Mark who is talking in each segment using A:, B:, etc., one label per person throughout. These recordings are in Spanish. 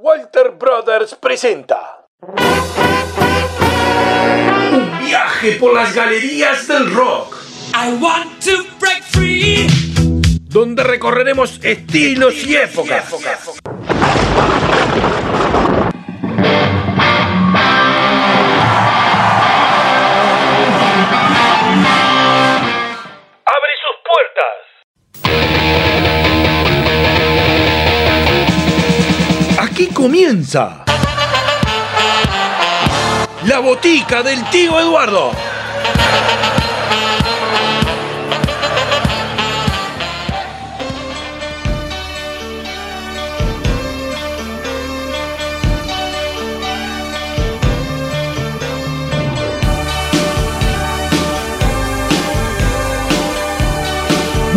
A: Walter Brothers presenta un viaje por las galerías del rock,
B: I want to break free.
A: donde recorreremos estilos y épocas. Abre comienza la botica del tío Eduardo.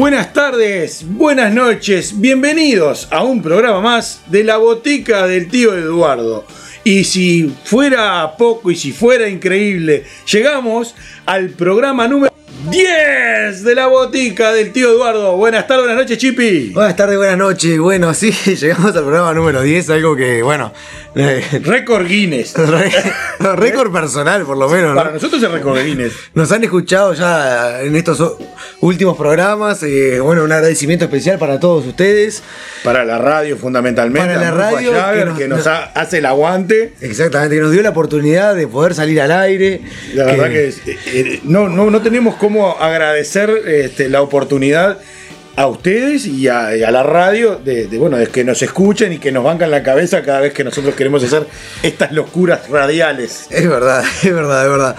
A: Buenas tardes, buenas noches, bienvenidos a un programa más de la botica del tío Eduardo. Y si fuera poco y si fuera increíble, llegamos al programa número 10 de la botica del tío Eduardo. Buenas tardes, buenas noches, Chipi.
C: Buenas tardes, buenas noches. Bueno, sí, llegamos al programa número 10, algo que, bueno,
A: Récord Guinness.
C: no, récord personal por lo menos,
A: Para
C: ¿no?
A: nosotros es récord Guinness.
C: Nos han escuchado ya en estos últimos programas. eh, bueno, un agradecimiento especial para todos ustedes.
A: Para la radio, fundamentalmente.
C: Para la radio, que nos-
A: que nos
C: nos-
A: ha- hace el aguante.
C: Exactamente, que nos dio la oportunidad de poder salir al aire.
A: La verdad que es- eh, eh, no, no, no tenemos cómo agradecer este, la oportunidad a ustedes y a, y a la radio de, de, bueno, de que nos escuchen y que nos bancan la cabeza cada vez que nosotros queremos hacer estas locuras radiales.
C: Es verdad, es verdad, es verdad.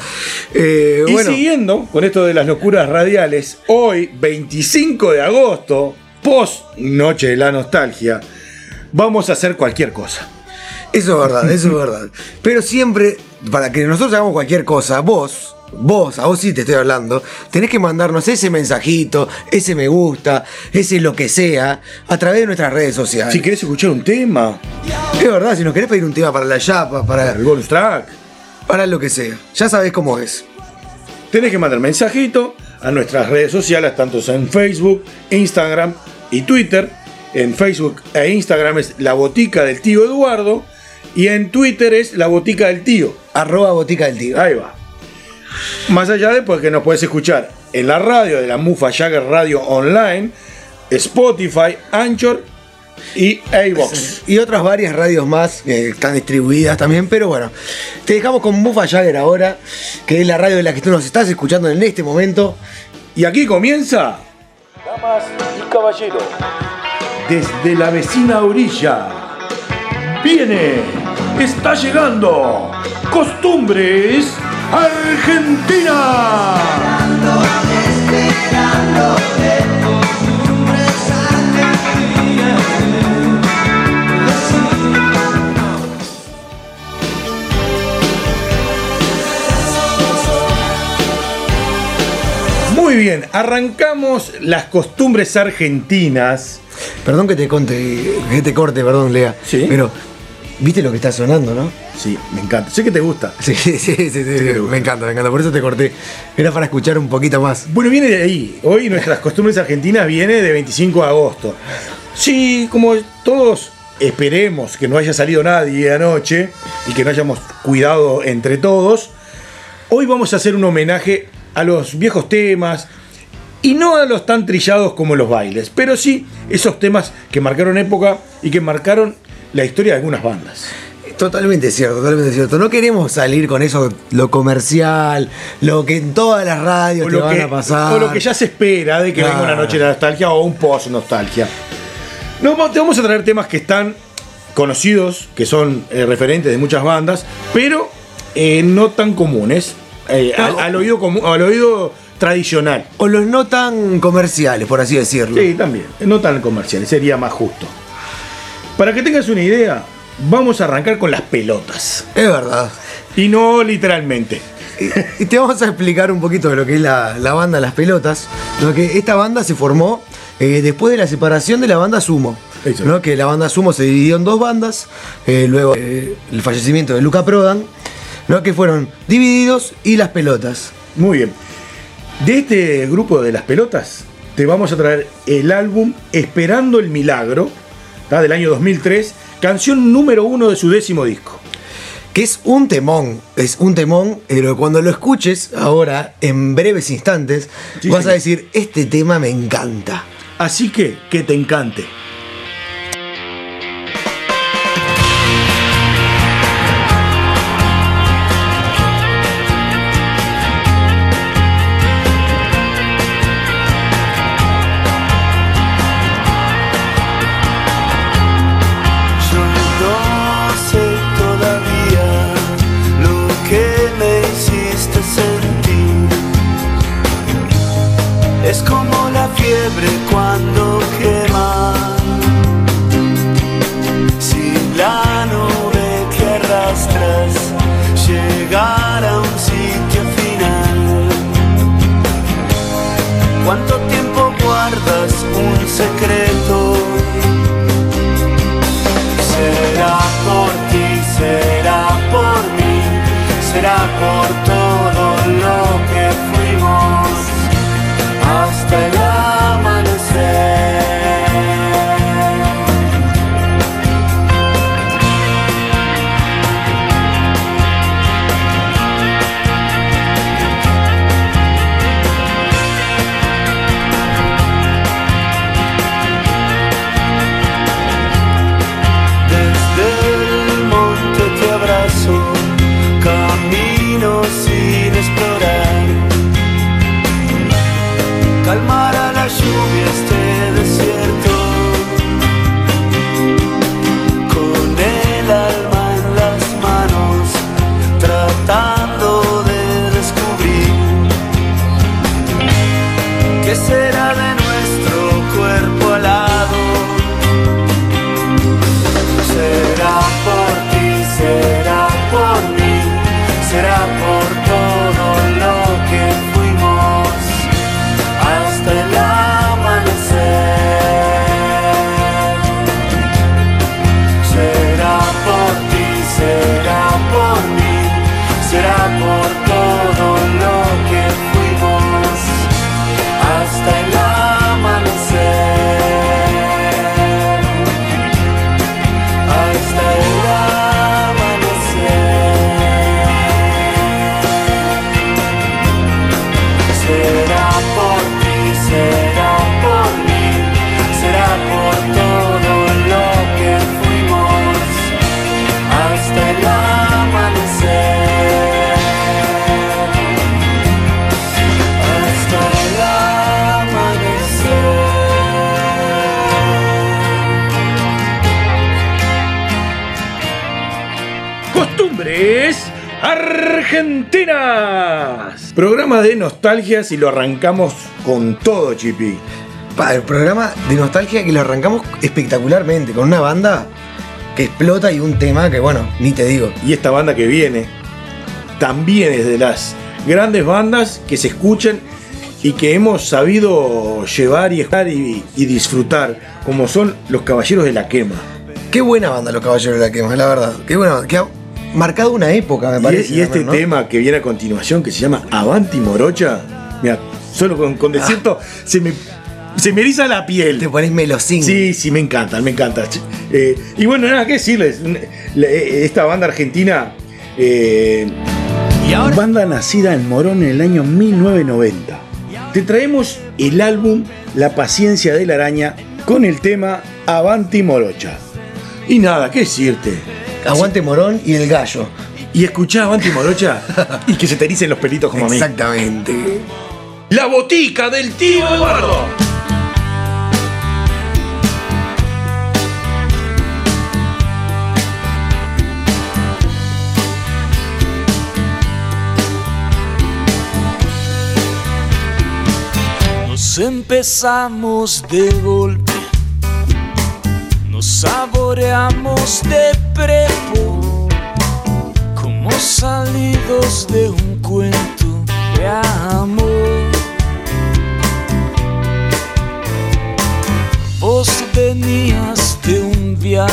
C: Eh,
A: Y
C: bueno,
A: siguiendo con esto de las locuras radiales, hoy, 25 de agosto, post Noche de la Nostalgia, vamos a hacer cualquier cosa.
C: Eso es verdad, eso es verdad. Pero siempre, para que nosotros hagamos cualquier cosa, vos, vos, a vos sí te estoy hablando, tenés que mandarnos ese mensajito, ese me gusta, ese lo que sea, a través de nuestras redes sociales.
A: Si querés escuchar un tema,
C: Es verdad, si nos querés pedir un tema para la chapa, para,
A: el bonus track,
C: para lo que sea, ya sabés cómo es.
A: Tenés que mandar mensajito a nuestras redes sociales, tanto en Facebook, Instagram y Twitter. En Facebook e Instagram es la botica del tío Eduardo y en Twitter es la botica del tío.
C: Arroba botica del tío.
A: Ahí va. Más allá de pues, que nos puedes escuchar en la radio de la Mufa Jagger Radio Online, Spotify, Anchor y iVox.
C: Y otras varias radios más que están distribuidas también, pero bueno, te dejamos con Mufa Jagger ahora, que es la radio de la que tú nos estás escuchando en este momento.
A: Y aquí comienza. Damas y caballeros, desde la vecina orilla, viene, está llegando, Costumbres Argentina. Muy bien, arrancamos las costumbres argentinas.
C: Perdón que te conte, que te corte, perdón, Lea.
A: Sí.
C: Pero, ¿viste lo que está sonando, no?
A: Sí, me encanta. Sé que te gusta.
C: Sí, sí, sí, me encanta, me encanta. Por eso te corté. Era para escuchar un poquito más.
A: Bueno, viene de ahí. Hoy nuestras costumbres argentinas viene de 25 de agosto. Sí, como todos esperemos que no haya salido nadie anoche y que no hayamos cuidado entre todos, hoy vamos a hacer un homenaje a los viejos temas y no a los tan trillados como los bailes, pero sí esos temas que marcaron época y que marcaron la historia de algunas bandas.
C: Totalmente cierto, totalmente cierto. No queremos salir con eso, lo comercial, lo que en todas las radios
A: O
C: te
A: lo,
C: van
A: que,
C: a pasar.
A: o lo que ya se espera de que venga una noche de nostalgia o un post nostalgia. No, te vamos a traer temas que están conocidos, que son eh, referentes de muchas bandas, pero eh, no tan comunes. eh, al, al oído comu- al oído tradicional.
C: O los no tan comerciales, por así decirlo.
A: Sí, también. No tan comerciales, sería más justo. Para que tengas una idea, vamos a arrancar con las pelotas.
C: Es verdad.
A: Y no literalmente.
C: Y, y te vamos a explicar un poquito de lo que es la, la banda Las Pelotas. ¿no? Que esta banda se formó eh, después de la separación de la banda Sumo. ¿no? Que la banda Sumo se dividió en dos bandas. eh, luego eh, el fallecimiento de Luca Prodan. ¿no? Que fueron Divididos y Las Pelotas.
A: Muy bien. De este grupo de las pelotas, te vamos a traer el álbum Esperando el Milagro, ¿tá? del año 2003,
D: canción número uno de su décimo disco.
C: Que es un temón, es un temón, pero cuando lo escuches ahora, en breves instantes,
D: Sí,
C: vas
D: sí.
C: a decir, este tema me encanta.
D: Así que, que te encante. Argentinas. Programa de nostalgias y lo arrancamos con todo, Chipi.
C: Pa, el programa de nostalgia que lo arrancamos espectacularmente, con una banda que explota y un tema que, bueno, ni te digo.
D: Y esta banda que viene también es de las grandes bandas que se escuchan y que hemos sabido llevar y estar y, y disfrutar, como son los Caballeros de la Quema.
C: Qué buena banda los Caballeros de la Quema, la verdad. Qué buena banda. Marcado una época, me
D: Y,
C: parece.
D: y este
C: también, ¿no?
D: tema que viene a continuación, que se llama Avanti Morocha, mira, solo con, con decirlo, se, me, se me eriza la piel.
C: Te pones melosín.
D: Sí, sí, me encanta, me encanta. Eh, y bueno, nada que decirles. Eh, Esta banda argentina, eh, banda nacida en Morón en el año 1990. Te traemos el álbum La paciencia de la araña con el tema Avanti Morocha. Y nada, ¿qué decirte?
C: Aguante Morón y el gallo.
D: Y escuchá Avanti Morocha y que se te ericen los pelitos como a mí.
C: Exactamente.
D: La botica del tío Eduardo.
E: Nos empezamos de golpe, saboreamos de prepo, como salidos de un cuento de amor. Vos venías de un viaje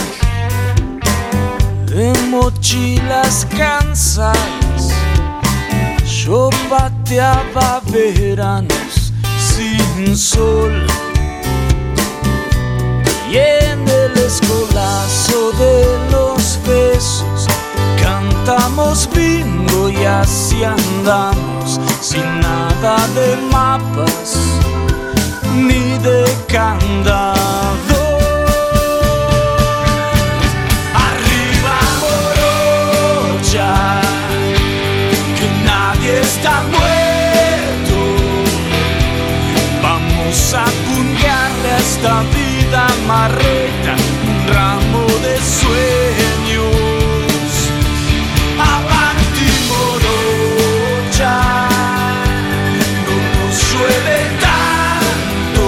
E: de mochilas cansadas. Yo pateaba veranos sin sol y en el mezcolazo de los besos. Cantamos bingo y así andamos, sin nada de mapas ni de candado. Arriba que nadie está muerto. Vida marreta un ramo de sueños. Avanti morocha, no nos llueve tanto.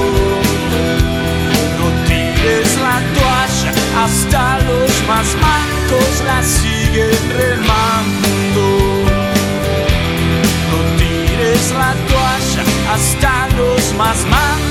E: No tires la toalla, hasta los más mancos la siguen remando. No tires la toalla, hasta los más mancos.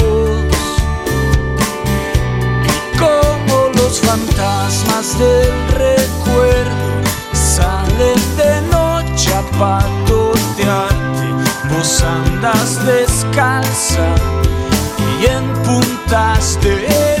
E: fantasmas del recuerdo salen de noche a patotearte, vos andas descalza y en puntas de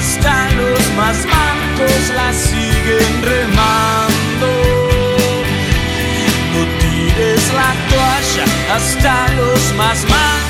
E: Hasta los más mancos la siguen remando. No tires la toalla, hasta los más mancos.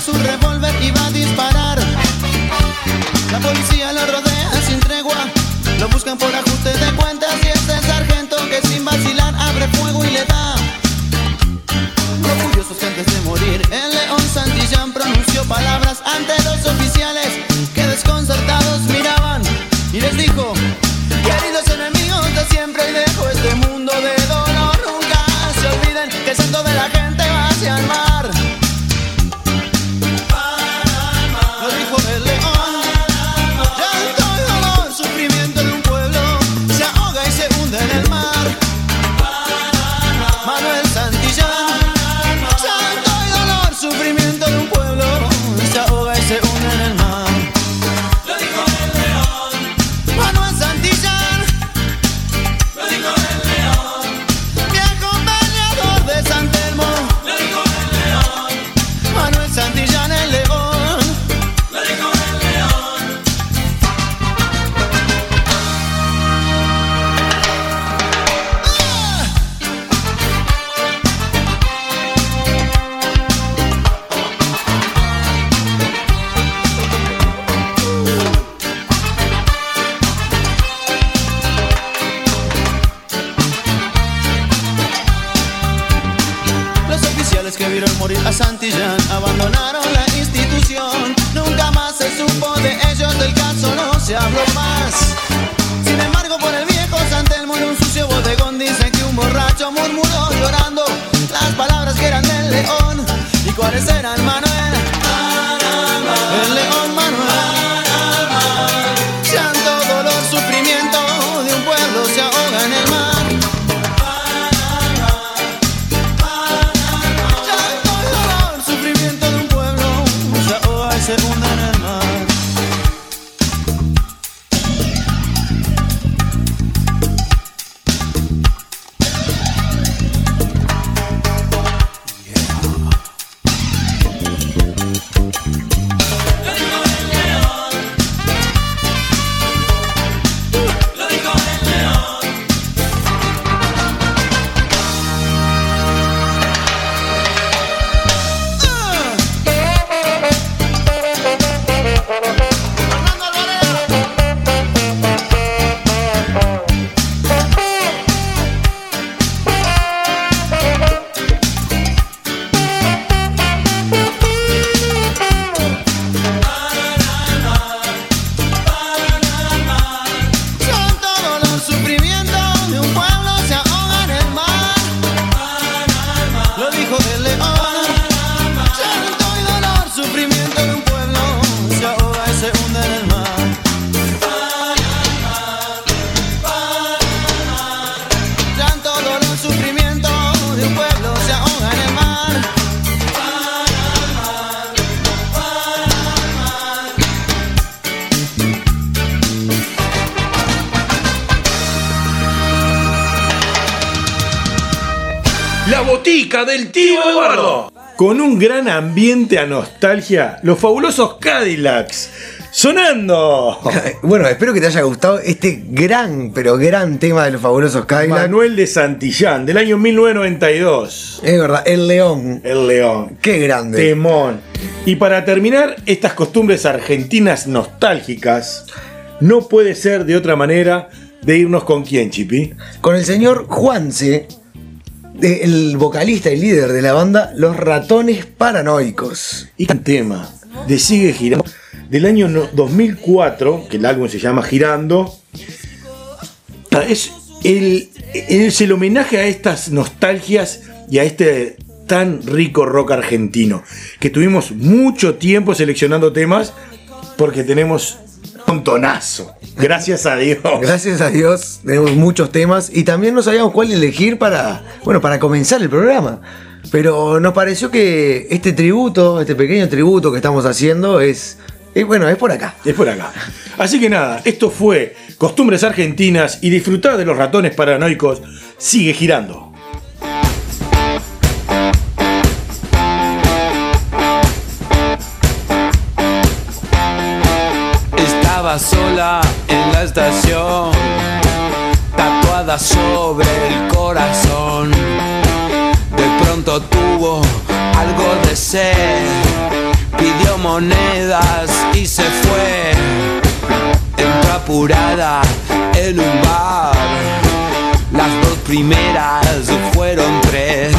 F: su revólver y va a disparar. La policía lo rodea sin tregua. Lo buscan por ajuste de cuentas y es el sargento que sin vacilar abre fuego y le da. Orgullosos antes de morir, el león Santillán pronunció palabras ante los oficiales que desconcertados miraban y les dijo, El león
A: Con un gran ambiente a nostalgia, los fabulosos Cadillacs. Sonando.
C: Bueno, espero que te haya gustado este gran, pero gran tema de los fabulosos Cadillac.
A: Manuel de Santillán, del año 1992.
C: Es verdad, el león.
A: El León.
C: Qué grande.
A: Temón. Y para terminar estas costumbres argentinas nostálgicas, no puede ser de otra manera de irnos con quién, Chipi.
C: Con el señor Juanse, el vocalista y líder de la banda Los Ratones Paranoicos.
A: Y un tema de Sigue Girando del año no- 2004, que el álbum se llama Girando. Ah, Es el, es el homenaje a estas nostalgias y a este tan rico rock argentino, que tuvimos mucho tiempo seleccionando temas porque tenemos un tonazo. Gracias a Dios.
C: Gracias a Dios tenemos muchos temas y también no sabíamos cuál elegir para, bueno, para comenzar el programa. Pero nos pareció que este tributo, este pequeño tributo que estamos haciendo es, es bueno, es por acá.
A: Es por acá. Así que nada, esto fue Costumbres Argentinas y disfrutar de los ratones paranoicos. Sigue girando.
G: Sola en la estación, tatuada sobre el corazón. pronto tuvo algo de sed, pidió monedas y se fue. Entró apurada en un bar, las dos primeras fueron tres,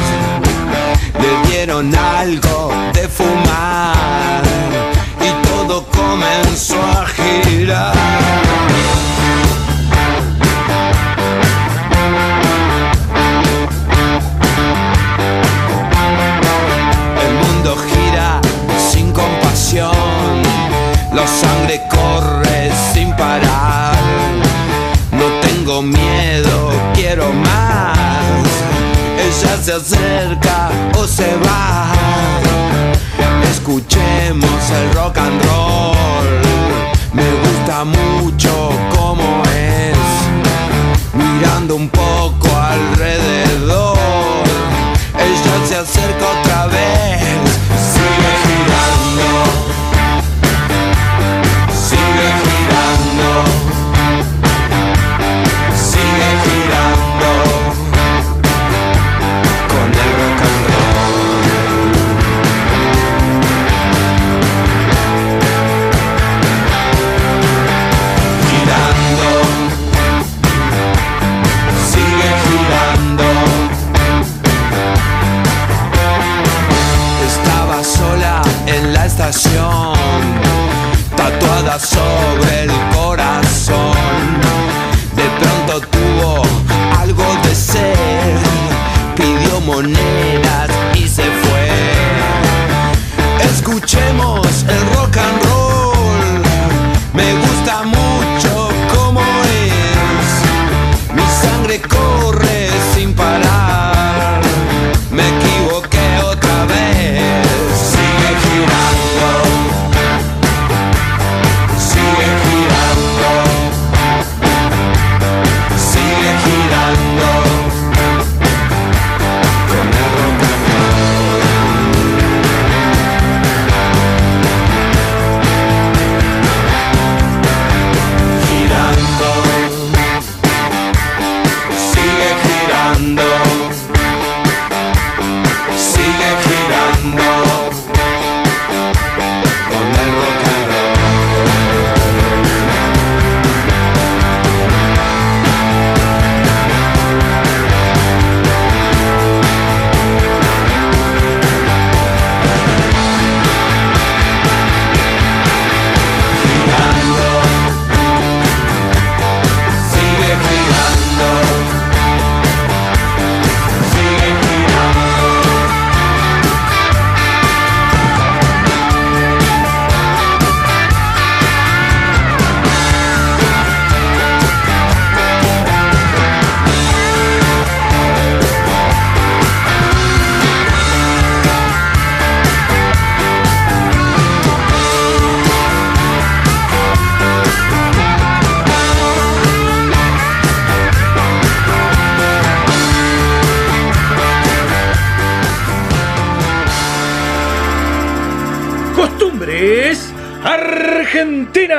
G: le dieron algo de fumar todo comenzó a girar. El mundo gira sin compasión, la sangre corre sin parar. No tengo miedo, quiero más. Ella se acerca o se va. Escuchemos el rock and roll. Me gusta mucho como es. Mirando un poco alrededor. Ella se acerca otra vez. Sigue girando. Escuchemos el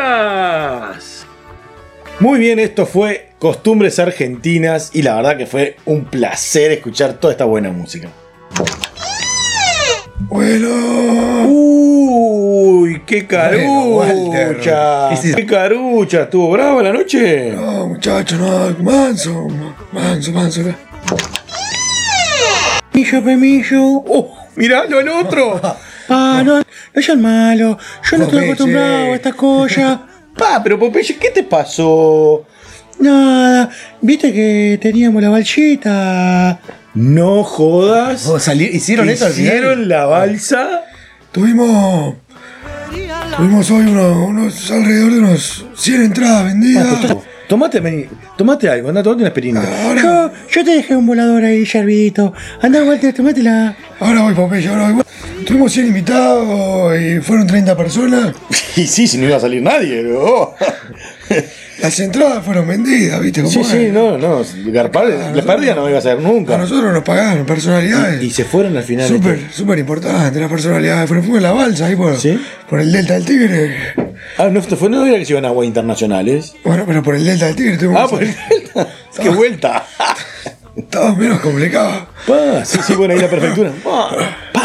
A: argentinas. Muy bien, esto fue Costumbres Argentinas y la verdad que fue un placer escuchar toda esta buena música.
C: Bueno.
A: Uy, qué carucha. Qué carucha, estuvo brava la noche.
C: No, muchacho, no, manso, manso, manso.
A: Pemillo, pemillo. Oh, miralo el otro.
H: Ah, no, no sean malos. Yo no estoy acostumbrado a estas cosas.
A: Pa, pero Popeye, ¿qué te pasó?
H: Nada, viste que teníamos la balsita.
A: No jodas.
C: Oh, ¿Hicieron eso al final?
A: ¿Hicieron la balsa?
C: Tuvimos. Tuvimos hoy unos, unos alrededor de unos 100 entradas vendidas.
A: Tomate, vení, tomate algo, anda, tomate una aspirina.
C: Ahora,
H: Yo, yo te dejé un volador ahí, Yerbito. Anda, Walter, tomátela.
C: ahora voy, Popeye, ahora voy. Tuvimos 100 invitados y fueron 30 personas.
A: Y sí, si no iba a salir nadie. ¿no?
C: Las entradas fueron vendidas, ¿viste cómo
A: Sí, sí, no, no. Garpar, la pérdida no iba a ser
C: A
A: nunca.
C: nosotros nos pagaron personalidades.
A: Y se fueron al final.
C: Súper, súper importante las personalidades. Pero fuimos en la balsa ahí por,
A: ¿Sí?
C: por el Delta del Tigre.
A: Ah, no, fue, no era que se iban a aguas internacionales.
C: Bueno, pero por el Delta del Tigre tuvimos
A: Ah,
C: que
A: por el. Delta. ¡Qué vuelta!
C: todo menos complicado.
A: Pa, sí, sí, bueno, ahí la prefectura. Pa,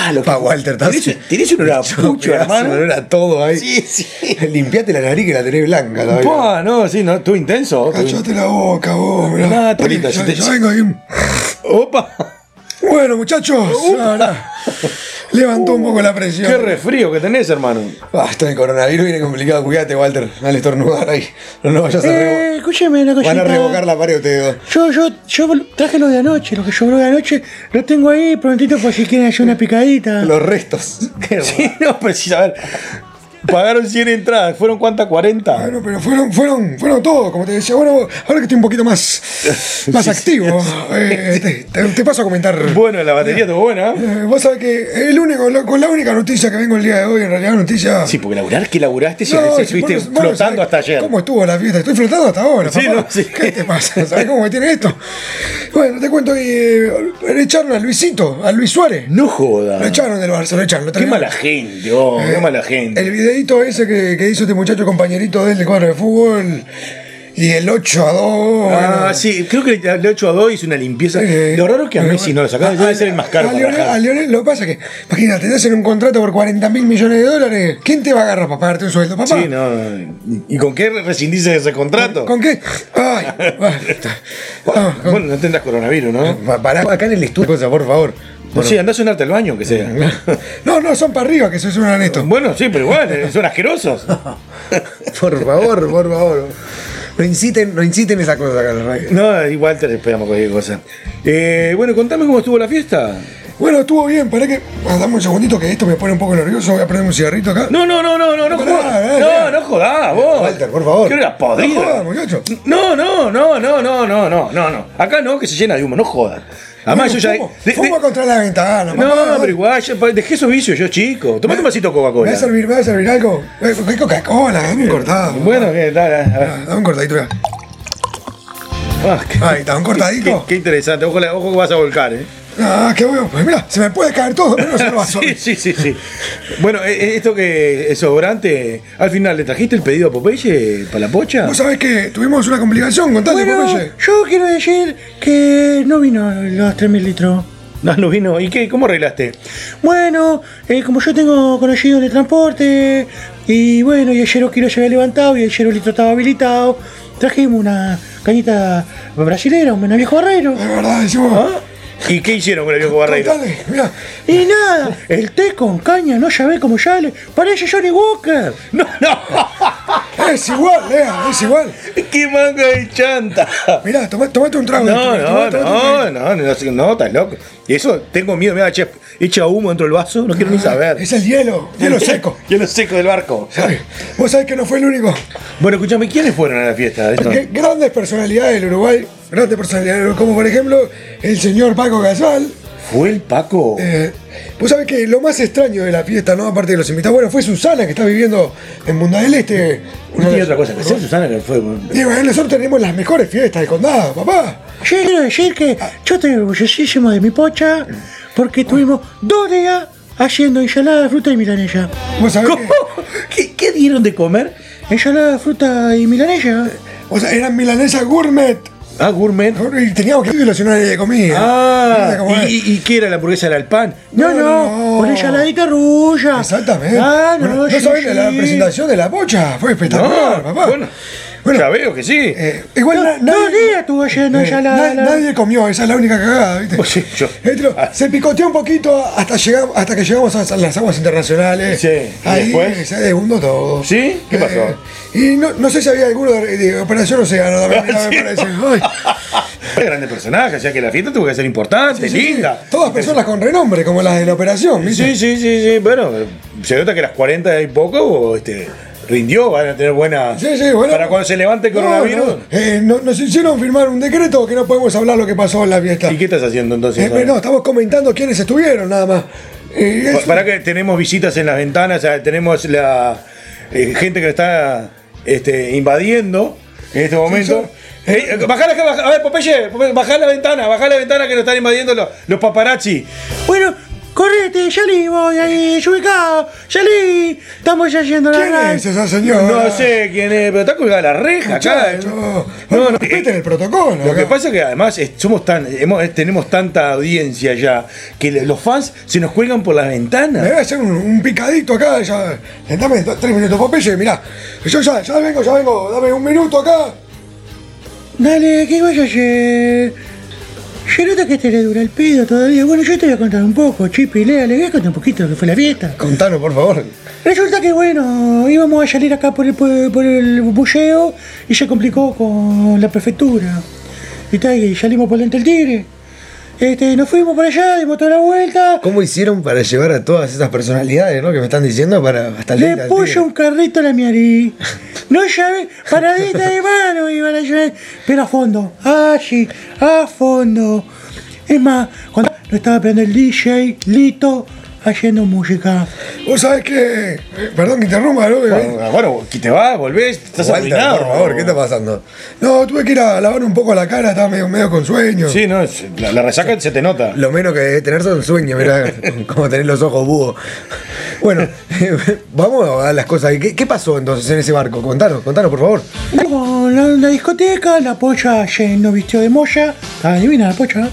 A: Claro,
C: para Walter Tassi.
A: Tenés un olor
C: a pucho,
A: hermano.
C: Un olor a todo ahí.
A: Sí, sí.
C: Limpiate la nariz que la tenés blanca todavía.
A: Pa, no, sí, no, tú intenso.
C: Cachate la boca, vos,
A: bro.
C: Nada,
A: Yo
C: vengo ahí.
A: Opa.
C: Bueno, muchachos, ahora levantó un poco la presión.
A: qué resfrío que tenés, hermano.
C: Ah, esto del coronavirus viene complicado. Cuídate, Walter. Dale estornudar ahí. No nos vayas a
H: Eh, escúcheme una cosita.
C: Van a revocar la pared ustedes dos.
H: Yo, yo, yo traje lo de anoche, lo que sobró de anoche, lo tengo ahí prontito por si quieren hacer una picadita.
C: Los restos.
A: Sí, no, pero sí, a ver. Pagaron 100 entradas, ¿fueron cuántas? ¿40?
C: Bueno, pero fueron, fueron, fueron todos, como te decía. Bueno, ahora que estoy un poquito más, más activo, eh, te, te- te paso a comentar.
A: Bueno, la batería estuvo buena.
C: Eh, vos sabés que el único, con la única noticia que vengo el día de hoy, en realidad noticia.
A: Sí, porque laburar que laburaste si
C: No,
A: estuviste
C: vos vos
A: flotando hasta ayer.
C: ¿Cómo estuvo la fiesta? Estoy flotando hasta ahora.
A: Sí,
C: papá.
A: no, sí.
C: ¿Qué te pasa? ¿Sabés cómo me tiene esto? Bueno, te cuento que le echaron a Luisito, a Luis Suárez.
A: No joda.
C: Lo echaron del Barça, lo echaron. lo
A: Qué mala gente, oh,
C: Eh,
A: qué mala gente.
C: El ese que, que hizo este muchacho compañerito del cuadro de fútbol y el 8 a 2.
A: Ah,
C: bueno.
A: sí, creo que el 8 a 2 hizo una limpieza.
C: Eh,
A: lo raro es que a Messi no lo sacaron, debe ser el más caro
C: A Lionel, lo que pasa es que, imagínate, te hacen un contrato por 40 mil millones de dólares. ¿Quién te va a agarrar para pagarte un sueldo, papá?
A: Sí, no. ¿Y con qué rescindís ese contrato?
C: ¿Con qué? Ay. Ah, con-
A: Bueno, no tendrás coronavirus, ¿no?
C: Pa- Pará acá en el estudio, por favor.
A: No sé, andá a sonarte al baño, que sea.
C: No, no, son para arriba que se suenan esto.
A: bueno, sí, pero igual, eh, son asquerosos.
C: Por favor, por favor. No inciten, no inciten esa cosa acá en la radio.
A: No, igual te esperamos cualquier cosa. Eh, bueno, contame cómo estuvo la fiesta.
C: Bueno, estuvo bien, para que. Ah, dame un segundito que esto me pone un poco nervioso. Voy a poner un cigarrito acá.
A: No, no, no, no, no, no
C: pará,
A: No, no jodás, vos.
C: Walter, por favor.
A: ¿Qué hora
C: No jodas, muchacho.
A: No, no, no, no, no, no, no, no, no. Acá no, que se llena de humo, no jodas. Además,
C: Bueno,
A: yo ya.
C: fumo,
A: de- de-
C: fumo contra la ventana.
A: no, pero igual, pa- dejé esos vicios, yo chico. Tomate un vasito de
C: ¿Me va a
A: Coca-Cola.
C: servir, me va a servir algo? Eh, ¿Qué Coca-Cola? Dame un cortado.
A: Bueno, ¿qué tal? A ver.
C: Ah, Dame un cortadito ya.
A: Ah, qué,
C: Ahí está, un cortadito.
A: qué interesante. Ojo que vas a volcar, ¿eh?
C: Ah, qué bueno. Pues mira, se me puede caer todo, menos el vaso.
A: Sí, sí, sí, sí. Bueno, eh, eh, esto que es sobrante, al final, ¿le trajiste el pedido a Popeye para la pocha?
C: Vos sabés que tuvimos una complicación, contale,
H: Bueno,
C: Popeye.
H: yo quiero decir que no vino los 3.000 litros.
A: No, no vino. ¿Y qué? ¿Cómo arreglaste?
H: Bueno, eh, como yo tengo conocido el transporte, y bueno, y ayer Kilo se había levantado y ayer litro estaba habilitado, trajimos una cañita brasilera, un viejo barrero.
C: De verdad, decimos.
A: ¿Ah? ¿Y qué hicieron con el viejo Barreiro?
C: Contale, mira.
H: Y nada, el té con caña, no ya ve cómo sale, parece Johnny Walker.
A: No, no.
C: Es igual, Lea, es igual.
A: ¡Qué manga de chanta!
C: Mirá, toma- tomate un trago.
A: No,
C: tomate-
A: no,
C: tomate
A: no, no, no, no, no, estás loco. Y eso, tengo miedo, mira, che, echa humo dentro del vaso, no quiero ni saber.
C: Es el hielo, hielo seco.
A: Hielo seco del barco.
C: ¿Sabes? Vos sabés que no fue el único.
A: Bueno, escúchame, ¿quiénes fueron a la fiesta? Esto-
C: Porque grandes personalidades del Uruguay, grandes personalidades, como por ejemplo el señor Paco Gasal.
A: ¿Fue el Paco?
C: Eh, vos sabés que lo más extraño de la fiesta, ¿no? Aparte de los invitados, bueno, fue Susana que está viviendo en Bunda del Este.
A: no
C: Una-
A: tiene otra cosa que hacer, Susana, que fue.
C: Y bueno, nosotros tenemos las mejores fiestas del condado, papá.
H: Yo quiero decir que yo estoy orgullosísimo de mi pocha, porque tuvimos dos días haciendo ensalada de fruta y milanesa.
C: Vos sabés
A: ¿Cómo? ¿Qué, qué dieron de comer?
H: Ensalada de fruta y milanesa.
C: o sea, eran milanesas gourmet.
A: Ah, gourmet.
C: Y teníamos que área de comida.
A: Ah. ¿y, y, y qué era la hamburguesa? ¿Era el pan?
H: No,
C: No,
H: no,
C: no.
H: con ensaladita rulla.
C: Exactamente.
H: Ah, no,
C: Bueno,
H: sí,
C: sabés de la presentación de la pocha? Fue espectacular,
A: No,
C: papá.
A: bueno,
C: Bueno,
A: ya veo que sí.
C: Eh, igual
H: No,
C: na-
H: dos días estuvo
C: eh, na- nadie comió, esa es la única cagada, ¿viste?
A: Pues sí, yo-
C: Este,
A: Ah.
C: Se picoteó un poquito hasta, llegamos, hasta que llegamos a las aguas internacionales.
A: Sí, ¿y
C: Ahí
A: después?
C: se desbundó todo.
A: ¿Sí? ¿Qué pasó?
C: Eh, y no, no sé si había alguno de, de Operación Océano también, mira, me parece. Ay.
A: Grande personaje, o sea que la fiesta tuvo que ser importante,
C: Sí, sí,
A: linda.
C: Todas personas con renombre, como las de la operación, ¿viste?
A: Sí, sí, sí, sí. Bueno, se nota que las 40 y poco o, este, rindió, van a tener buena.
C: Sí, sí, bueno.
A: Para cuando se levante el coronavirus.
C: no, eh, no- nos hicieron firmar un decreto que no podemos hablar lo que pasó en la fiesta.
A: ¿Y qué estás haciendo entonces?
C: Eh, no, estamos comentando quiénes estuvieron, nada más. Eh, es-
A: Para que tenemos visitas en las ventanas, o sea, tenemos la eh, gente que está este, invadiendo en este momento. Eh, bajá la- bajá- a ver, Popeye, Popeye, bajá la ventana, bajá la ventana que nos están invadiendo los, los paparazzi.
H: Bueno, correte, salí, voy ahí, ubicado, salí, estamos ya yendo a la
C: ¿Quién es esa señora?
A: No sé quién es, pero está colgada la reja acá.
C: Muchacho,
A: No,
C: no,
A: no,
C: respeten el protocolo.
A: Lo
C: acá.
A: que pasa es que además eh, somos tan, hemos- eh, tenemos tanta audiencia ya que le- los fans se nos cuelgan por las
C: Me
A: ventanas.
C: voy a hacer un, un picadito acá, ya. Dame do- tres minutos, Popeye, mirá. Yo ya, ya vengo, ya vengo, dame un minuto acá.
H: Dale, ¿qué vas a hacer? Se nota que te le dura el pedo todavía. Bueno, yo te voy a contar un poco, Chipi, Lea, le voy a contar un poquito lo que fue la fiesta.
C: Contanos, por favor.
H: Resulta que, bueno, íbamos a salir acá por el, por el museo y se complicó con la prefectura. Y, tal, y salimos por delante del tigre. Este, nos fuimos por allá, dimos toda la vuelta.
C: ¿Cómo hicieron para llevar a todas esas personalidades, ¿no? Que me están diciendo para hasta el
H: Le
C: tigre?
H: un carrito a la miarí. No llave, paradita de mano iban a llevar, pero a fondo, allí, a fondo. Es más, cuando no estaba esperando el DJ, Lito, haciendo música.
C: Vos sabés que. Perdón que interrumpa, ¿no?
A: Bueno, bueno, que te vas, volvés, estás
C: Walter,
A: arruinado.
C: por favor, ¿qué está pasando? No, tuve que ir a lavar un poco la cara, estaba medio, medio con sueño.
A: Sí, no, la, la resaca se te nota.
C: Lo menos que debe tener son sueños, mirá, como tener los ojos búhos. Bueno, vamos a las cosas. ¿Qué, qué pasó entonces en ese barco? Contanos, contanos, por favor.
H: La, la discoteca, la pocha yendo vistió de moya. Está divina la pocha.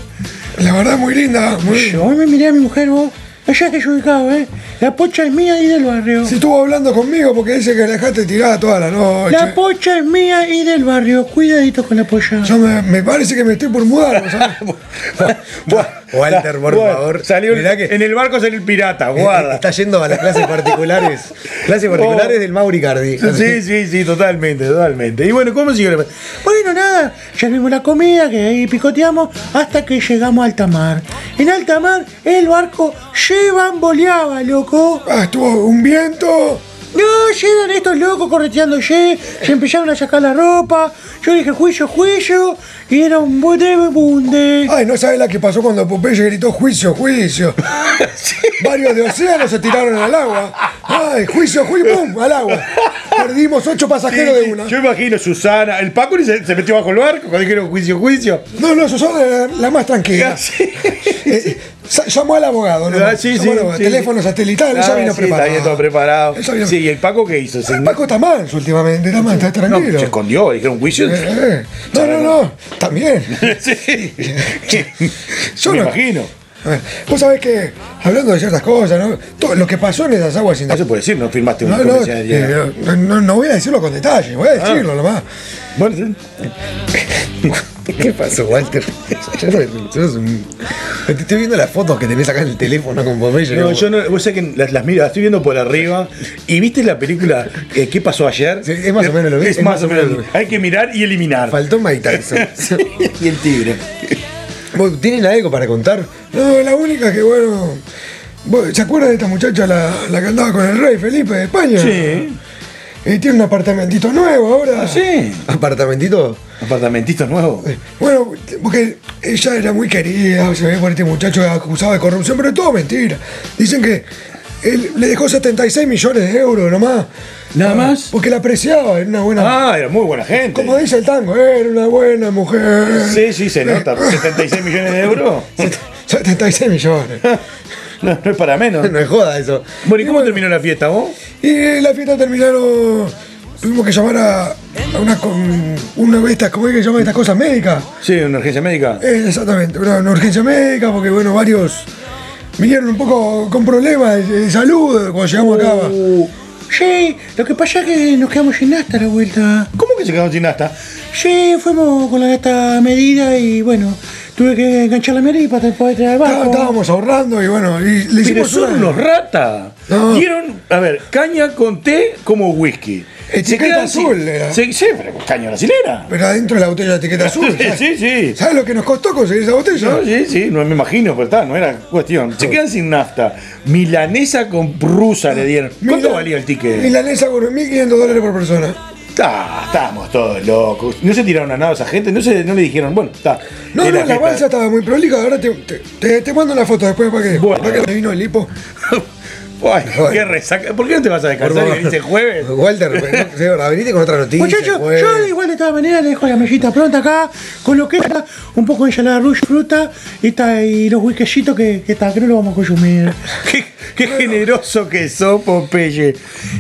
C: La verdad, muy linda. Muy...
H: Yo me miré a mi mujer, vos. Allá que yo ubicado, ¿eh? La pocha es mía y del barrio.
C: Si estuvo hablando conmigo porque dice que la dejaste tirada toda la noche.
H: La pocha es mía y del barrio. Cuidadito con la polla.
C: Yo me, me parece que me estoy por mudar, ¿no sabes? Walter, por
A: Bueno,
C: favor.
A: Salió
C: que-
A: En el barco salió el pirata, guarda.
C: Está yendo a las clases particulares. Clases particulares
A: Oh.
C: del Mauri Cardi.
A: Sí, sí, sí, totalmente, totalmente. Y bueno, ¿cómo siguió? la-
H: Bueno, nada, ya vimos la comida, que ahí picoteamos, hasta que llegamos a alta mar. En alta mar, el barco bamboleaba, loco.
C: Ah, estuvo un viento.
H: No, ya eran estos locos correteándose, se empezaron a sacar la ropa. Yo dije, juicio, juicio, y era un bunde, bunde.
C: Ay, no sabes la que pasó cuando Popeye gritó juicio, juicio. Varios de océanos se tiraron al agua. Ay, juicio, juicio, pum, al agua. Perdimos ocho pasajeros
A: Sí,
C: de
A: sí,
C: una.
A: Yo imagino Susana, el Paco se, se metió bajo el barco cuando dijeron juicio, juicio.
C: No, no, Susana era la más tranquila.
A: Sí.
C: Eh, sa- llamó al abogado, ¿no?
A: Ah, sí,
C: Llamó
A: sí,
C: abogado.
A: sí.
C: Teléfono satelital, ella
A: Ah,
C: vino
A: sí,
C: preparado.
A: Está bien todo preparado.
C: Ella vino-
A: Sí, ¿y el Paco qué hizo? Se,
C: Paco está manso últimamente, está mal, está
A: no,
C: tranquilo.
A: se escondió, dijeron juicio.
C: Eh, eh. No, no, no, también.
A: sí.
C: Yo
A: Me
C: no-
A: imagino.
C: A ver, Vos sabés que, hablando de ciertas cosas, ¿no? Todo lo que pasó en esas aguas
A: No se puede decir, no firmaste
C: No, no,
A: de
C: eh, no, no, no voy a decirlo con detalle, voy a decirlo nomás.
A: Bueno, sí.
C: ¿Qué pasó, Walter? Un- estoy viendo las fotos que tenés acá en el teléfono con Popeye.
A: No, yo no, vos sabés que las, las miro, las estoy viendo por arriba. ¿Y viste la película eh, ¿Qué pasó ayer?
C: Sí, es más o menos lo mismo,
A: Es más o menos lo mismo. Hay que mirar y eliminar.
C: Faltó Mike Tyson.
A: y el tigre.
C: ¿Vos ¿Tienen algo para contar? No, la única que, bueno... ¿Se acuerdan de esta muchacha, la, la que andaba con el rey Felipe de España?
A: Sí.
C: Eh, tiene un apartamentito nuevo ahora.
A: Ah, sí.
C: ¿Apartamentito?
A: Apartamentito nuevo.
C: Bueno, porque ella era muy querida, se ve por este muchacho acusado de corrupción, pero es todo mentira. Dicen que él le dejó 76 millones de euros nomás.
A: ¿Nada más?
C: Porque la apreciaba, era una buena...
A: Ah, era muy buena gente.
C: Como dice el tango, era una buena mujer.
A: Sí, sí, se nota. 76 millones de euros.
C: 76 millones.
A: No, no es para menos.
C: No es joda eso.
A: Bueno, ¿y cómo terminó la fiesta vos?
C: Y la fiesta terminaron. Tuvimos que llamar a, a una, con- una de estas, ¿cómo es que se llaman estas cosas médicas?
A: Sí, una urgencia médica.
C: Eh, exactamente, una, una urgencia médica, porque bueno, varios vinieron un poco con problemas de, de salud cuando llegamos acá.
H: Sí, lo que pasa es que nos quedamos sin nasta a la vuelta.
A: ¿Cómo que se quedó sin asta?
H: Sí, fuimos con la nasta medida y bueno, tuve que enganchar la medida para poder traer el barco.
C: Estábamos ahorrando y bueno, y le
A: Pero
C: hicimos
A: son
C: una-
A: unos rata.
C: No.
A: Dieron, a ver, caña con té como whisky.
C: Etiqueta azul era.
A: Sí, sí, pero caña brasilera.
C: Pero adentro de la botella de etiqueta azul. ¿sabes?
A: Sí, sí.
C: ¿Sabes lo que nos costó conseguir esa botella?
A: No, sí, sí, no me imagino, pero está, no era cuestión. Se quedan sin nafta. Milanesa con rusa le dieron. ¿Cuánto
C: Mila-
A: valía el ticket?
C: Milanesa con 1.500 dólares por persona.
A: Ah, estábamos todos locos. No se tiraron a nada esa gente, no, se, no le dijeron, bueno, está.
C: No, no, la balsa estaba muy prolija. Ahora te, te, te- te mando una foto después para que,
A: Bueno.
C: para que me vino el hipo.
A: Qué resaca. ¿Por qué no te vas a descansar y venís el jueves?
C: Walter, sí, verdad, venite con otra noticia.
H: Muchachos, yo igual de todas maneras le dejo la mesita pronta acá, con lo que está, un poco de ensalada rush, fruta y, está, y los whiskecitos que, que, está, que no lo vamos a consumir.
A: Qué, qué generoso que sos, Popeye.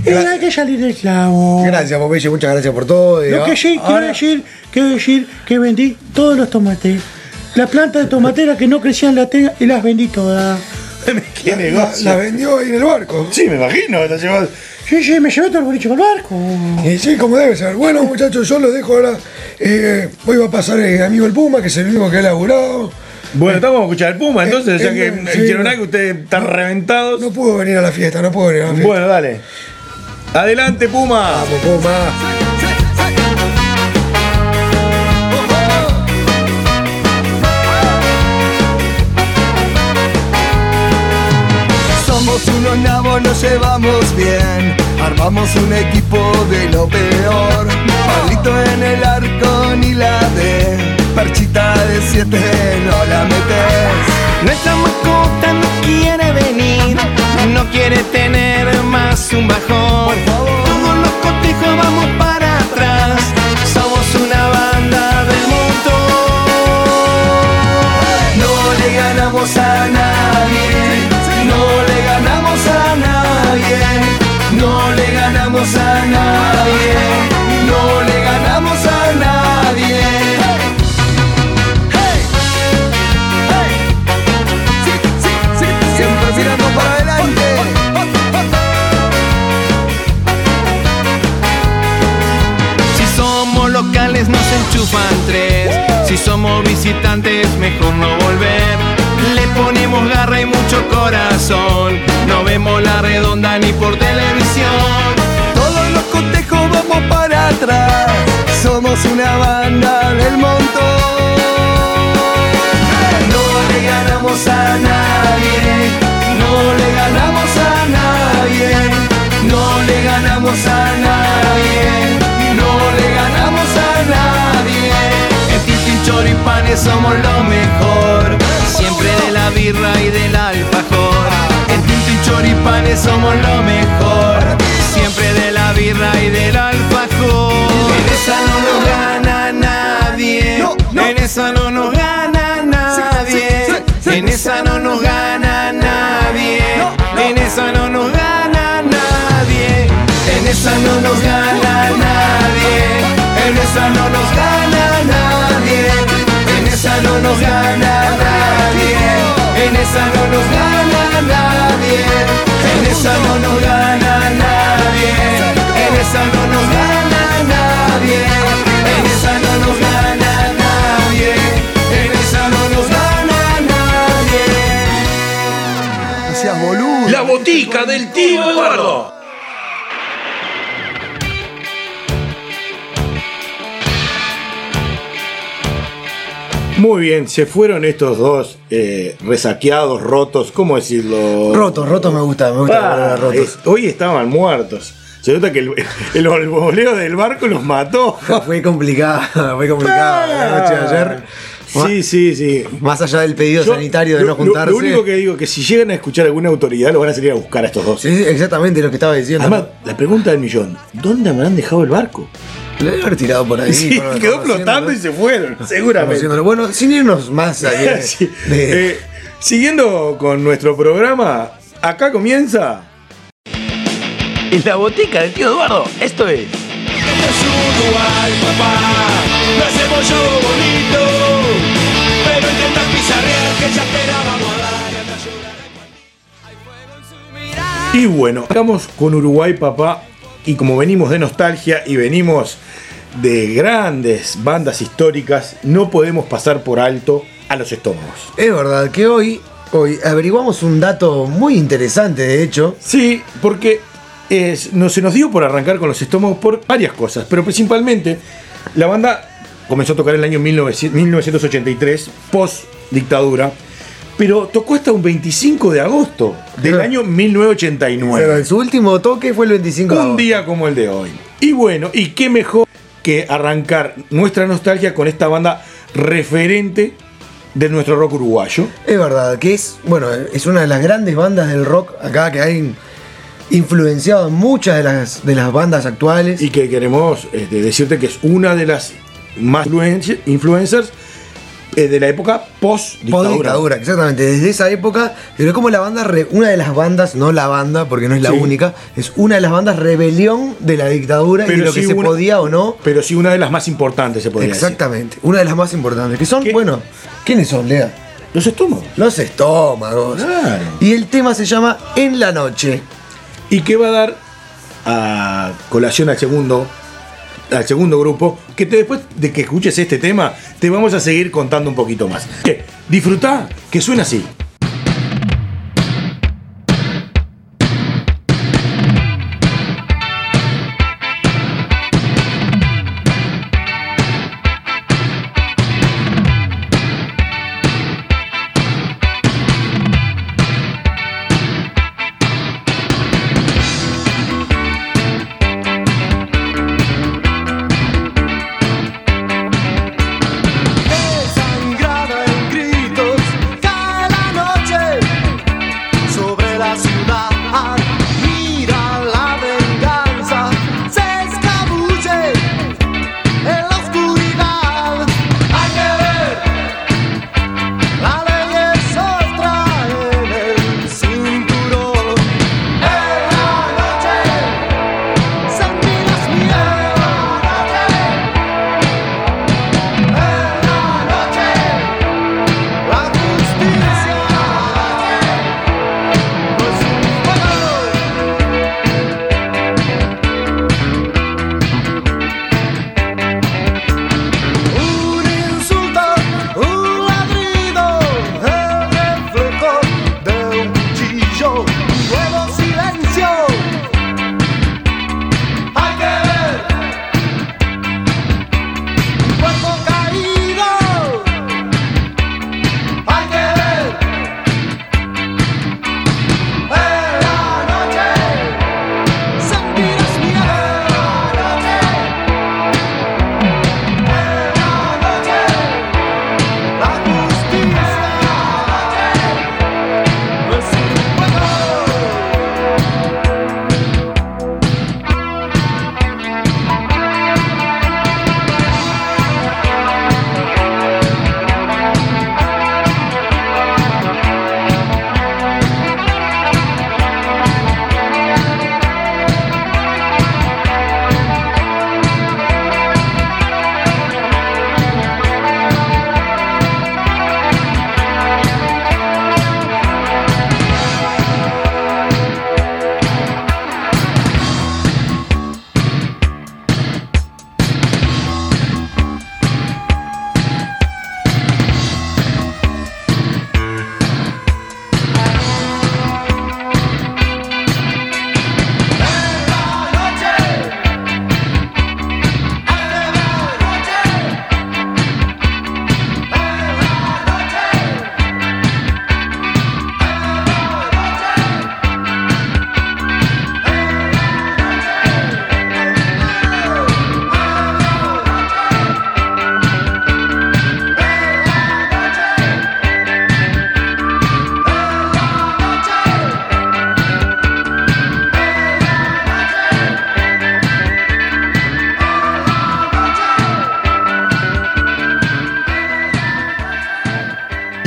H: Y hay que salir del clavo.
C: Gracias, Popeye, muchas gracias por todo. y
H: Lo que
C: ah,
H: sí, quiero decir, quiero decir que vendí todos los tomates. La planta de tomatera que no crecía en la tela y las vendí todas.
A: Qué
C: la,
A: negocio.
C: la vendió ahí en el barco.
A: Sí, me imagino. La llevas.
H: Sí, sí, me llevé todo el boliche con el barco.
C: Y sí, como debe ser. Bueno, muchachos, yo los dejo ahora. Eh, hoy va a pasar el amigo el Puma, que es el único que ha laburado.
A: Bueno, estamos a escuchar el Puma, entonces,
C: Eh,
A: ya que
C: eh, sí.
A: hicieron algo, ustedes están reventados.
C: No pudo venir a la fiesta, no pudo venir a la fiesta.
A: Bueno, dale. Adelante, Puma.
C: Vamos, Puma.
I: Somos unos nabos, nos llevamos bien. Armamos un equipo de lo peor. Palito en el arco ni la de. Perchita de siete, no la metes.
J: Nuestra mascota no quiere venir, No
I: le ganamos a nadie. No le ganamos a nadie. No le ganamos a nadie. No le ganamos a nadie.
J: En Tintin Choripanes somos lo mejor, siempre de la birra y del alfajor. En Tintin Choripanes somos lo mejor, siempre de la birra y del alfajor. Esa no nos gana nadie, en esa no nos gana nadie, en esa no nos gana nadie, en esa no nos gana nadie, en esa no nos gana nadie, en esa no nos gana nadie, en esa no nos gana nadie, en esa no nos gana
A: botica del tío Eduardo. Muy bien, se fueron estos dos eh, resaqueados, rotos, ¿cómo decirlo?
C: Rotos, rotos me gusta, me gusta la
A: Ah,
C: palabra rotos.
A: es- hoy estaban muertos. Se nota que el, el del barco los mató.
C: Fue complicada, fue complicada la noche de ayer.
A: Sí, sí, sí.
C: Más allá del pedido
A: Yo-
C: sanitario de
A: lo-
C: no juntarse.
A: Lo, único que digo es que si llegan a escuchar alguna autoridad, lo van a salir a buscar a estos dos.
C: Sí, exactamente lo que estaba diciendo.
A: Además, la pregunta del millón: ¿dónde habrán dejado el barco?
C: lo debe haber tirado por ahí.
A: Sí, quedó flotando y se fueron, seguramente.
C: Bueno, sin irnos más allá de-
A: Sí.
C: de-
A: Eh, siguiendo con nuestro programa, acá comienza.
K: En la botica del tío Eduardo, esto es.
B: Uruguay, papá, lo hacemos yo bonito, pero intentas pizarrear que ya te la vamos a dar y anda a llorar.
A: Y bueno, estamos con Uruguay, papá. Y como venimos de nostalgia y venimos de grandes bandas históricas, no podemos pasar por alto a los estómagos.
C: Es verdad que hoy, hoy averiguamos un dato muy interesante, de hecho.
A: Sí, porque es- no, se nos dio por arrancar con los estómagos por varias cosas, pero principalmente la banda comenzó a tocar en el año 1900 1983, post dictadura, pero tocó hasta un 25 de agosto del año
C: Pero
A: 1989.
C: su último toque fue el 25 de
A: Un
C: agosto.
A: día como el de hoy. Y bueno, y qué mejor que arrancar nuestra nostalgia con esta banda referente de nuestro rock uruguayo.
C: Es verdad, que es, bueno, es una de las grandes bandas del rock acá que hay en, influenciado en muchas de las, de las bandas actuales.
A: Y que queremos este, decirte que es una de las más influencers eh, de la época post-dictadura.
C: Post-dictadura, exactamente. Desde esa época, pero es como la banda, re- una de las bandas, no la banda, porque no es la
A: Sí.
C: única, es una de las bandas rebelión de la dictadura y
A: Pero
C: lo
A: sí
C: que se
A: una-
C: podía o no.
A: Pero sí una de las más importantes, se podría
C: Exactamente, una de las más importantes. Que son,
A: ¿Qué?
C: bueno, ¿quiénes son, Lea?
A: Los estómagos.
C: Los estómagos.
A: Claro.
C: Y el tema se llama En la noche.
A: Y que va a dar a colación al segundo, al segundo grupo, que después de que escuches este tema, te vamos a seguir contando un poquito más. Que disfrutá, que suena así.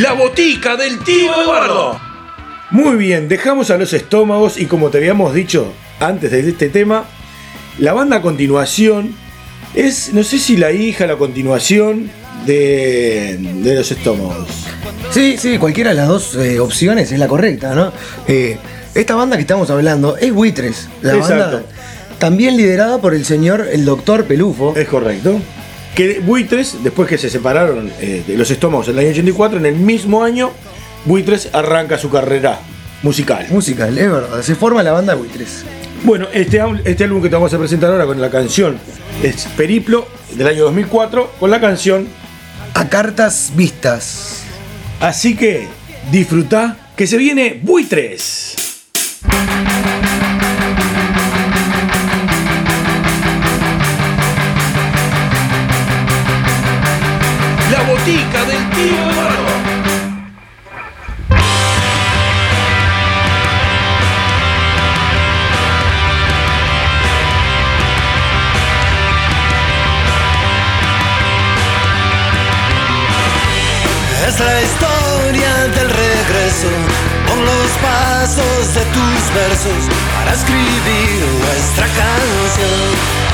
D: La
A: botica del tío Eduardo. Muy bien, dejamos a los estómagos y como te habíamos dicho antes de este tema, la banda a continuación es, no sé si la hija, la continuación de, de los estómagos.
C: Sí, sí, cualquiera de las dos eh, opciones es la correcta, ¿no? Eh, esta banda que estamos hablando es Buitres, la
A: Exacto.
C: banda también liderada por el señor, el doctor Pelufo.
A: Es correcto. Que Buitres, después que se separaron eh, de los estómagos en el año 84, en el mismo año, Buitres arranca su carrera musical.
C: Musical, es verdad, se forma la banda Buitres.
A: Bueno, este, este álbum que te vamos a presentar ahora con la canción es Periplo del año 2004 con la canción
C: A cartas vistas.
A: Así que disfruta que se viene Buitres. del tío Es la historia del regreso con los
D: pasos de tus versos para escribir nuestra canción.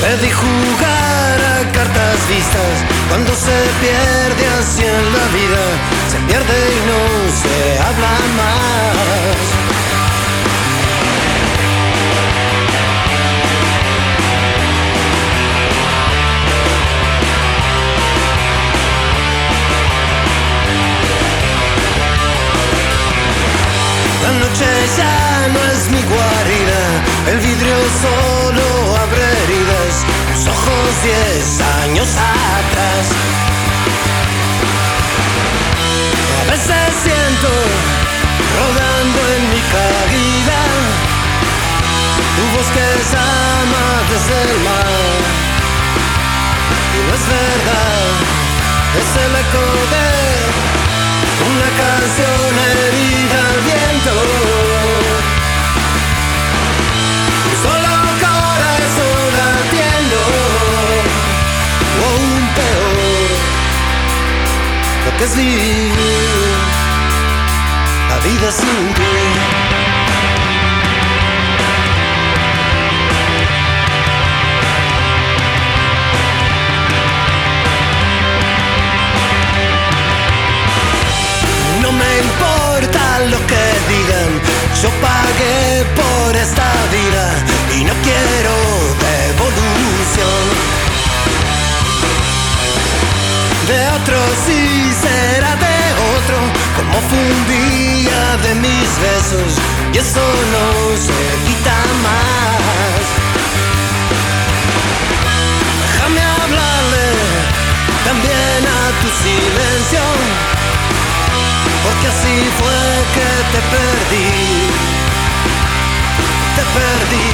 D: Pedí jugar a cartas vistas cuando se pierde así en la vida, se pierde y no se habla más. La noche ya no es mi guarida, el vidrio solo ojos diez años atrás. A veces siento rodando en mi caída, tu voz que llama desde el mar. Y no es verdad, es el eco de una canción herida al viento. Que es la vida sin ti. No me importa lo que digan, yo pagué por esta vida y no quiero devolución. De otro sí será de otro, como fue un día de mis besos y eso no se quita más. Déjame hablarle también a tu silencio porque así fue que te perdí, te perdí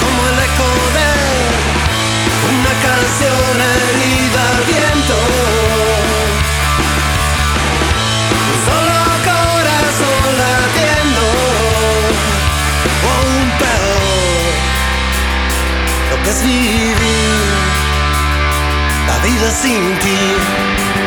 D: como el eco de una canción herida es vivir la vida sin ti.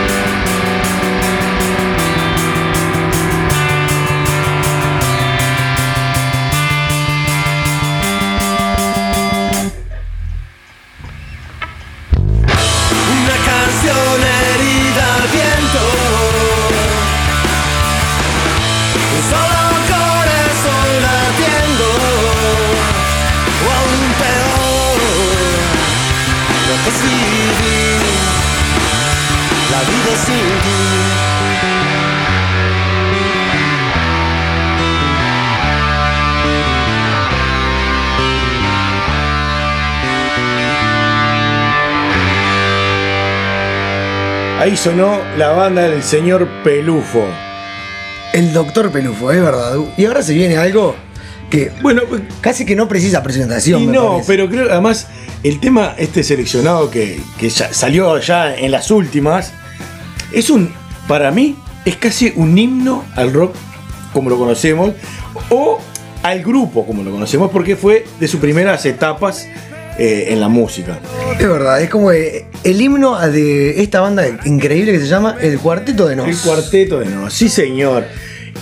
A: Ahí sonó la banda del señor Pelufo.
C: El doctor Pelufo, es verdad. Y ahora se viene algo que
A: Bueno,
C: casi que no precisa presentación.
A: y no,
C: parece.
A: pero creo además el tema este seleccionado que, que ya salió ya en las últimas es un, para mí, es casi un himno al rock como lo conocemos o al grupo como lo conocemos porque fue de sus primeras etapas eh, en la música.
C: Es verdad, es como eh, el himno de esta banda increíble que se llama El Cuarteto de Nos.
A: El cuarteto de Nos, sí señor.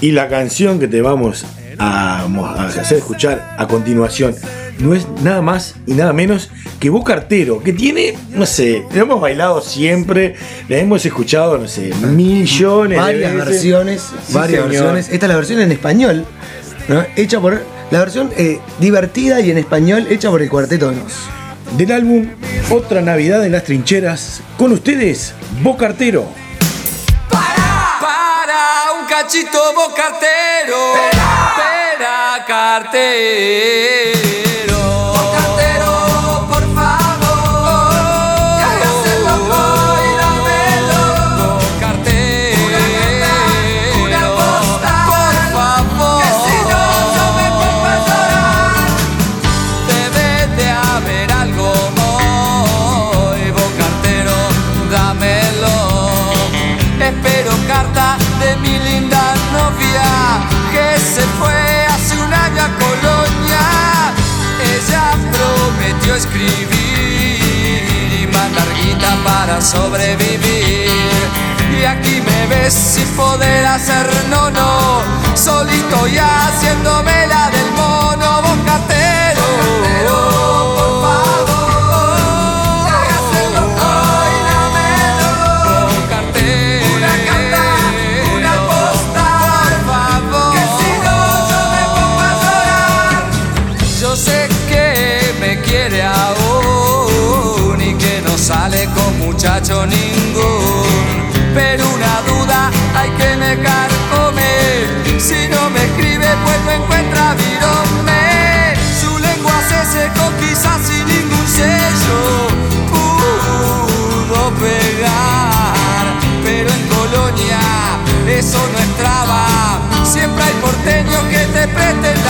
A: Y la canción que te vamos a, hacer escuchar a continuación no es nada más y nada menos que Boca Artero, que tiene, no sé, lo hemos bailado siempre, la hemos escuchado, no sé, millones
C: varias
A: de veces.
C: versiones,
A: Sí,
C: varias
A: señor.
C: versiones. Esta es la versión en español, ¿no? hecha por la versión eh, divertida y en español hecha por el Cuarteto de Nos.
A: Del álbum Otra Navidad en las Trincheras, con ustedes, Boca Artero.
J: Para un cachito bocartero. Espera, cartero. Que se fue hace un año a Colonia. Ella prometió escribir y mandar guita para sobrevivir. Y aquí me ve noches sin poder hacer no, no. Solito y haciéndome la del mono eso no es traba. Siempre hay porteños que te presten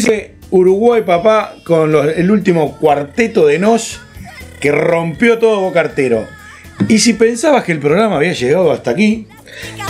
A: Sí, Uruguay, papá, con los- el último cuarteto de Nos que rompió todo Bocartero. Y si pensabas que el programa había llegado hasta aquí,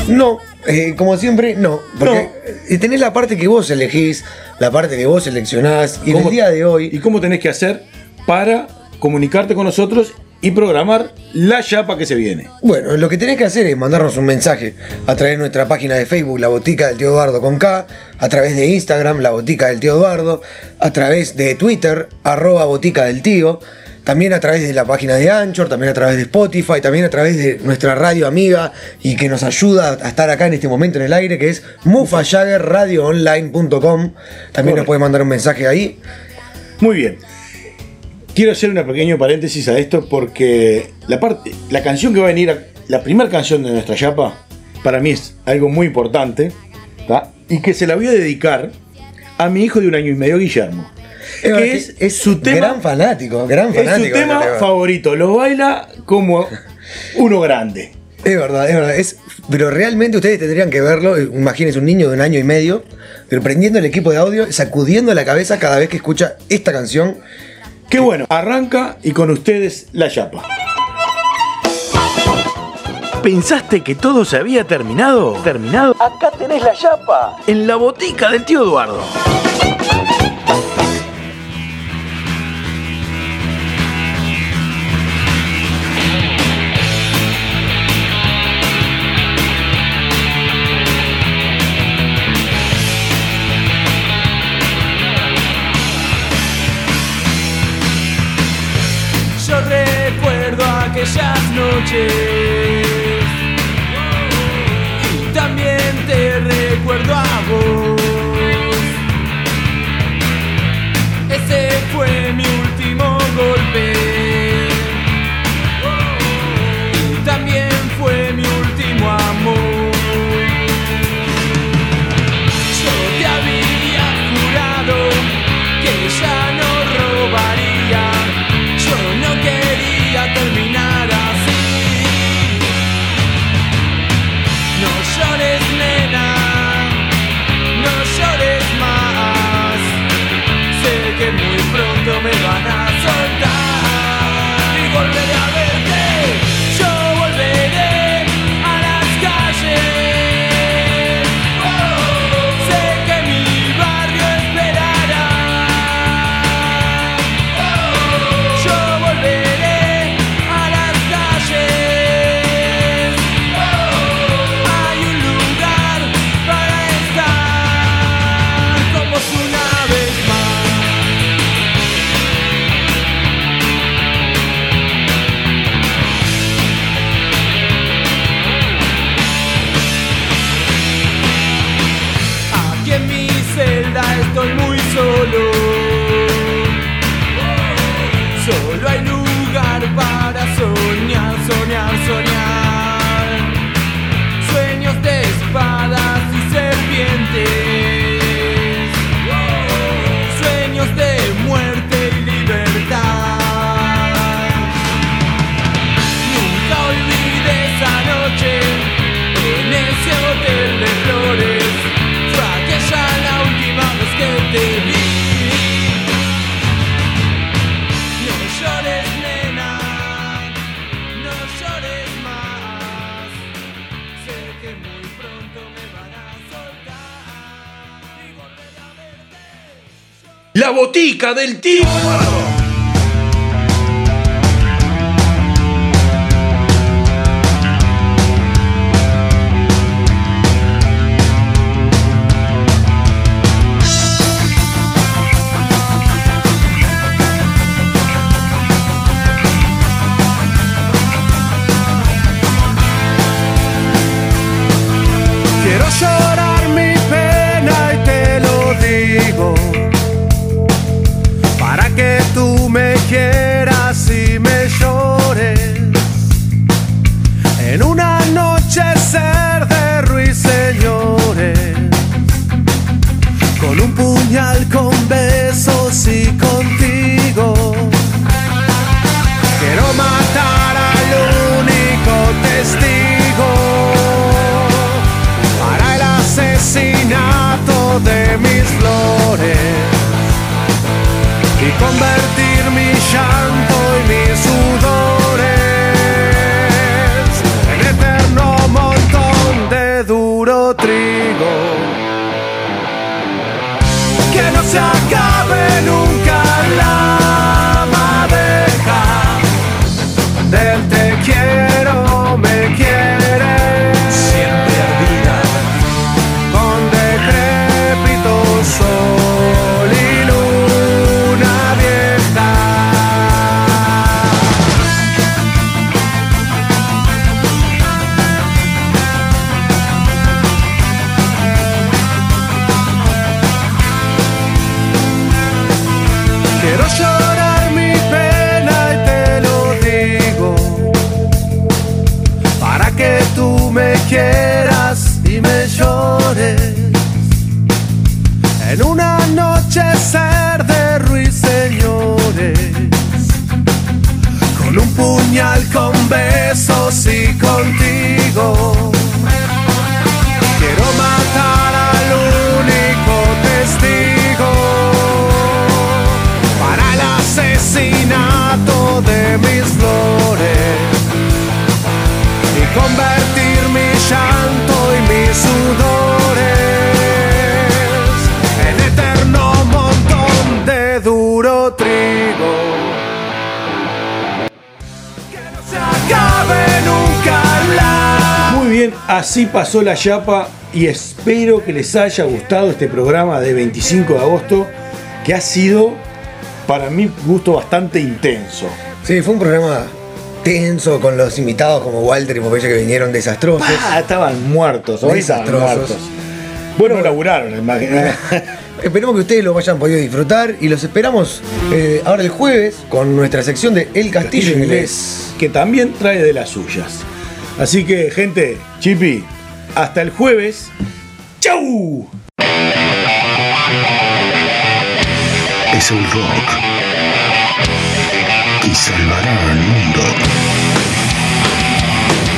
C: No, eh, como siempre, no. Porque eh, tenés la parte que vos elegís, la parte que vos seleccionás. Y en el
A: ¿cómo-
C: día de hoy.
A: ¿Y cómo tenés que hacer para comunicarte con nosotros y programar la chapa que se viene?
C: Bueno, lo que tenés que hacer es mandarnos un mensaje a través de nuestra página de Facebook, La Botica del Tío Eduardo con K, a través de Instagram, La Botica del Tío Eduardo, a través de Twitter, arroba Botica del Tío, también a través de la página de Anchor, también a través de Spotify, también a través de nuestra radio amiga y que nos ayuda a estar acá en este momento en el aire, que es mufajaggerradioonline.com. También nos puede mandar un mensaje ahí.
A: Muy bien. Quiero hacer un pequeño paréntesis a esto porque la parte, la canción que va a venir, a- la primera canción de nuestra chapa, para mí es algo muy importante, ¿tá? y que se la voy a dedicar a mi hijo de un año y medio, Guillermo. que
C: que
A: es, es su tema,
C: Gran fanático, gran
A: es
C: fanático.
A: su
C: de este
A: tema favorito. Lo baila como uno grande.
C: Es verdad, es verdad. Es, pero realmente ustedes tendrían que verlo. Imagínense un niño de un año y medio, pero prendiendo el equipo de audio, sacudiendo la cabeza cada vez que escucha esta canción.
A: Qué bueno, arranca y con ustedes la chapa.
K: ¿Pensaste que todo se había terminado? ¿Terminado? Acá tenés la chapa. En la botica del tío Eduardo.
E: Noches
L: La
I: botica del tío.
M: Convertir mi llanto y mis sudores en eterno montón de duro trigo. Que no se acabe nunca la
I: Muy bien, así pasó la chapa y espero que les haya gustado este programa de 25 de agosto que ha sido para mi gusto bastante intenso.
C: Sí, fue un programa tenso con los invitados como Walter y Popeye que vinieron desastrosos.
I: Ah, estaban muertos, hoy estaban
C: Desastrosos.
I: muertos. Bueno, laburaron, imagínate.
C: Esperemos que ustedes lo hayan podido disfrutar y los esperamos eh, ahora el jueves con nuestra sección de El Castillo Inglés.
I: que también trae de las suyas. Así que, gente, Chipi, hasta el jueves. ¡Chau!
A: Es el rock y salvará al mundo.